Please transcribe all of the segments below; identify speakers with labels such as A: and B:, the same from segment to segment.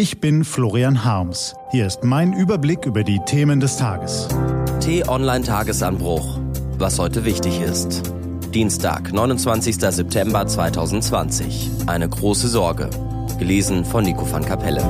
A: Ich bin Florian Harms. Hier ist mein Überblick über die Themen des Tages.
B: T-Online-Tagesanbruch. Was heute wichtig ist. Dienstag, 29. September 2020. Eine große Sorge. Gelesen von Nico van Kapelle.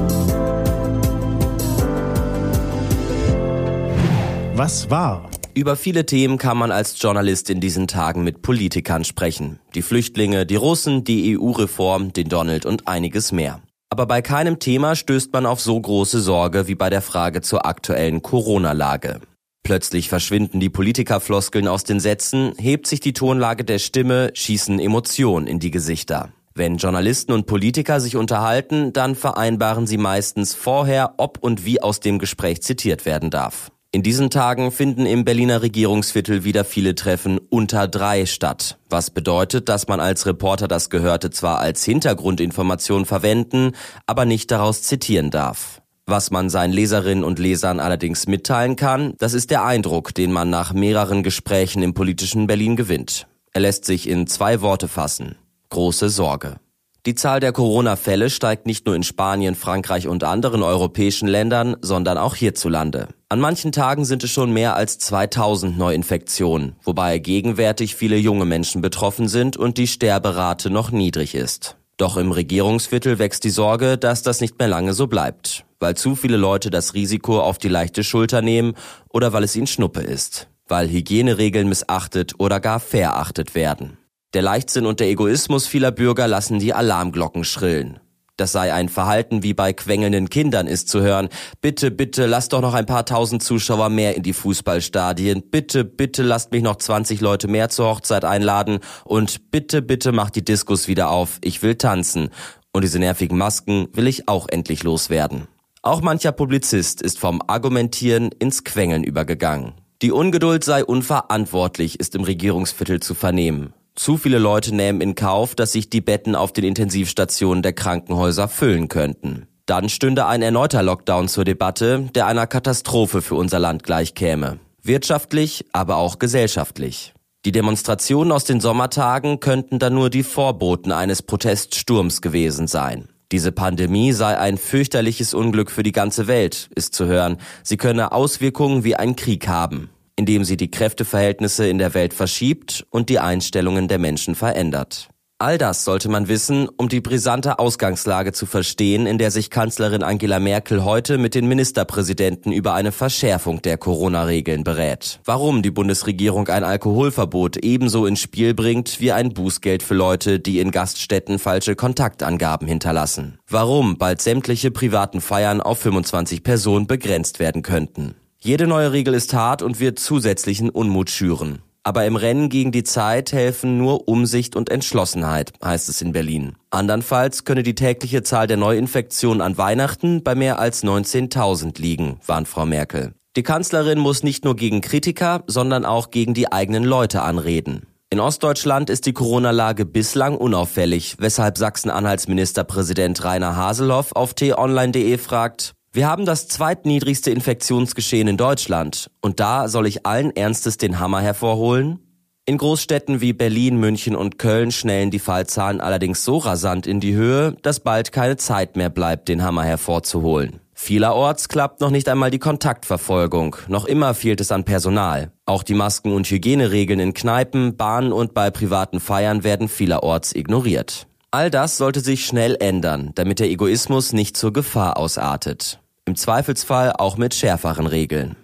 A: Was war?
B: Über viele Themen kann man als Journalist in diesen Tagen mit Politikern sprechen. Die Flüchtlinge, die Russen, die EU-Reform, den Donald und einiges mehr. Aber bei keinem Thema stößt man auf so große Sorge wie bei der Frage zur aktuellen Corona-Lage. Plötzlich verschwinden die Politikerfloskeln aus den Sätzen, hebt sich die Tonlage der Stimme, schießen Emotionen in die Gesichter. Wenn Journalisten und Politiker sich unterhalten, dann vereinbaren sie meistens vorher, ob und wie aus dem Gespräch zitiert werden darf. In diesen Tagen finden im Berliner Regierungsviertel wieder viele Treffen unter drei statt, was bedeutet, dass man als Reporter das Gehörte zwar als Hintergrundinformation verwenden, aber nicht daraus zitieren darf. Was man seinen Leserinnen und Lesern allerdings mitteilen kann, das ist der Eindruck, den man nach mehreren Gesprächen im politischen Berlin gewinnt. Er lässt sich in zwei Worte fassen. Große Sorge. Die Zahl der Corona-Fälle steigt nicht nur in Spanien, Frankreich und anderen europäischen Ländern, sondern auch hierzulande. An manchen Tagen sind es schon mehr als 2000 Neuinfektionen, wobei gegenwärtig viele junge Menschen betroffen sind und die Sterberate noch niedrig ist. Doch im Regierungsviertel wächst die Sorge, dass das nicht mehr lange so bleibt, weil zu viele Leute das Risiko auf die leichte Schulter nehmen oder weil es ihnen Schnuppe ist, weil Hygieneregeln missachtet oder gar verachtet werden. Der Leichtsinn und der Egoismus vieler Bürger lassen die Alarmglocken schrillen. Das sei ein Verhalten wie bei quengelnden Kindern ist zu hören. Bitte, bitte, lasst doch noch ein paar tausend Zuschauer mehr in die Fußballstadien. Bitte, bitte, lasst mich noch 20 Leute mehr zur Hochzeit einladen. Und bitte, bitte, macht die Diskus wieder auf. Ich will tanzen. Und diese nervigen Masken will ich auch endlich loswerden. Auch mancher Publizist ist vom Argumentieren ins Quengeln übergegangen. Die Ungeduld sei unverantwortlich, ist im Regierungsviertel zu vernehmen. Zu viele Leute nehmen in Kauf, dass sich die Betten auf den Intensivstationen der Krankenhäuser füllen könnten. Dann stünde ein erneuter Lockdown zur Debatte, der einer Katastrophe für unser Land gleichkäme. Wirtschaftlich, aber auch gesellschaftlich. Die Demonstrationen aus den Sommertagen könnten dann nur die Vorboten eines Proteststurms gewesen sein. Diese Pandemie sei ein fürchterliches Unglück für die ganze Welt, ist zu hören. Sie könne Auswirkungen wie ein Krieg haben indem sie die Kräfteverhältnisse in der Welt verschiebt und die Einstellungen der Menschen verändert. All das sollte man wissen, um die brisante Ausgangslage zu verstehen, in der sich Kanzlerin Angela Merkel heute mit den Ministerpräsidenten über eine Verschärfung der Corona-Regeln berät. Warum die Bundesregierung ein Alkoholverbot ebenso ins Spiel bringt wie ein Bußgeld für Leute, die in Gaststätten falsche Kontaktangaben hinterlassen. Warum bald sämtliche privaten Feiern auf 25 Personen begrenzt werden könnten. Jede neue Regel ist hart und wird zusätzlichen Unmut schüren. Aber im Rennen gegen die Zeit helfen nur Umsicht und Entschlossenheit, heißt es in Berlin. Andernfalls könne die tägliche Zahl der Neuinfektionen an Weihnachten bei mehr als 19.000 liegen, warnt Frau Merkel. Die Kanzlerin muss nicht nur gegen Kritiker, sondern auch gegen die eigenen Leute anreden. In Ostdeutschland ist die Corona-Lage bislang unauffällig, weshalb Sachsen-Anhalts Ministerpräsident Rainer Haseloff auf t-online.de fragt, wir haben das zweitniedrigste Infektionsgeschehen in Deutschland und da soll ich allen Ernstes den Hammer hervorholen? In Großstädten wie Berlin, München und Köln schnellen die Fallzahlen allerdings so rasant in die Höhe, dass bald keine Zeit mehr bleibt, den Hammer hervorzuholen. Vielerorts klappt noch nicht einmal die Kontaktverfolgung, noch immer fehlt es an Personal. Auch die Masken- und Hygieneregeln in Kneipen, Bahnen und bei privaten Feiern werden vielerorts ignoriert. All das sollte sich schnell ändern, damit der Egoismus nicht zur Gefahr ausartet. Im Zweifelsfall auch mit schärferen Regeln.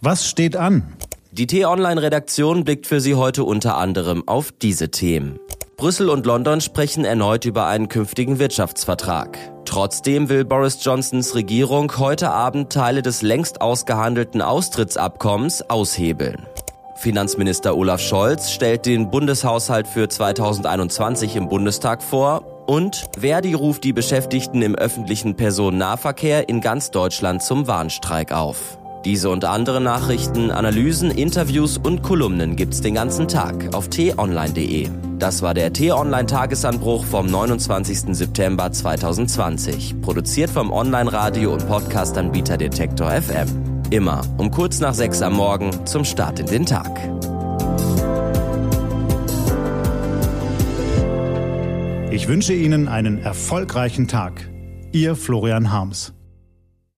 A: Was steht an?
B: Die T-Online-Redaktion blickt für Sie heute unter anderem auf diese Themen. Brüssel und London sprechen erneut über einen künftigen Wirtschaftsvertrag. Trotzdem will Boris Johnsons Regierung heute Abend Teile des längst ausgehandelten Austrittsabkommens aushebeln. Finanzminister Olaf Scholz stellt den Bundeshaushalt für 2021 im Bundestag vor und Verdi ruft die Beschäftigten im öffentlichen Personennahverkehr in ganz Deutschland zum Warnstreik auf. Diese und andere Nachrichten, Analysen, Interviews und Kolumnen gibt's den ganzen Tag auf t-online.de. Das war der T-Online Tagesanbruch vom 29. September 2020, produziert vom Online-Radio und Podcast-Anbieter Detektor FM. Immer um kurz nach sechs am Morgen zum Start in den Tag.
A: Ich wünsche Ihnen einen erfolgreichen Tag. Ihr Florian Harms.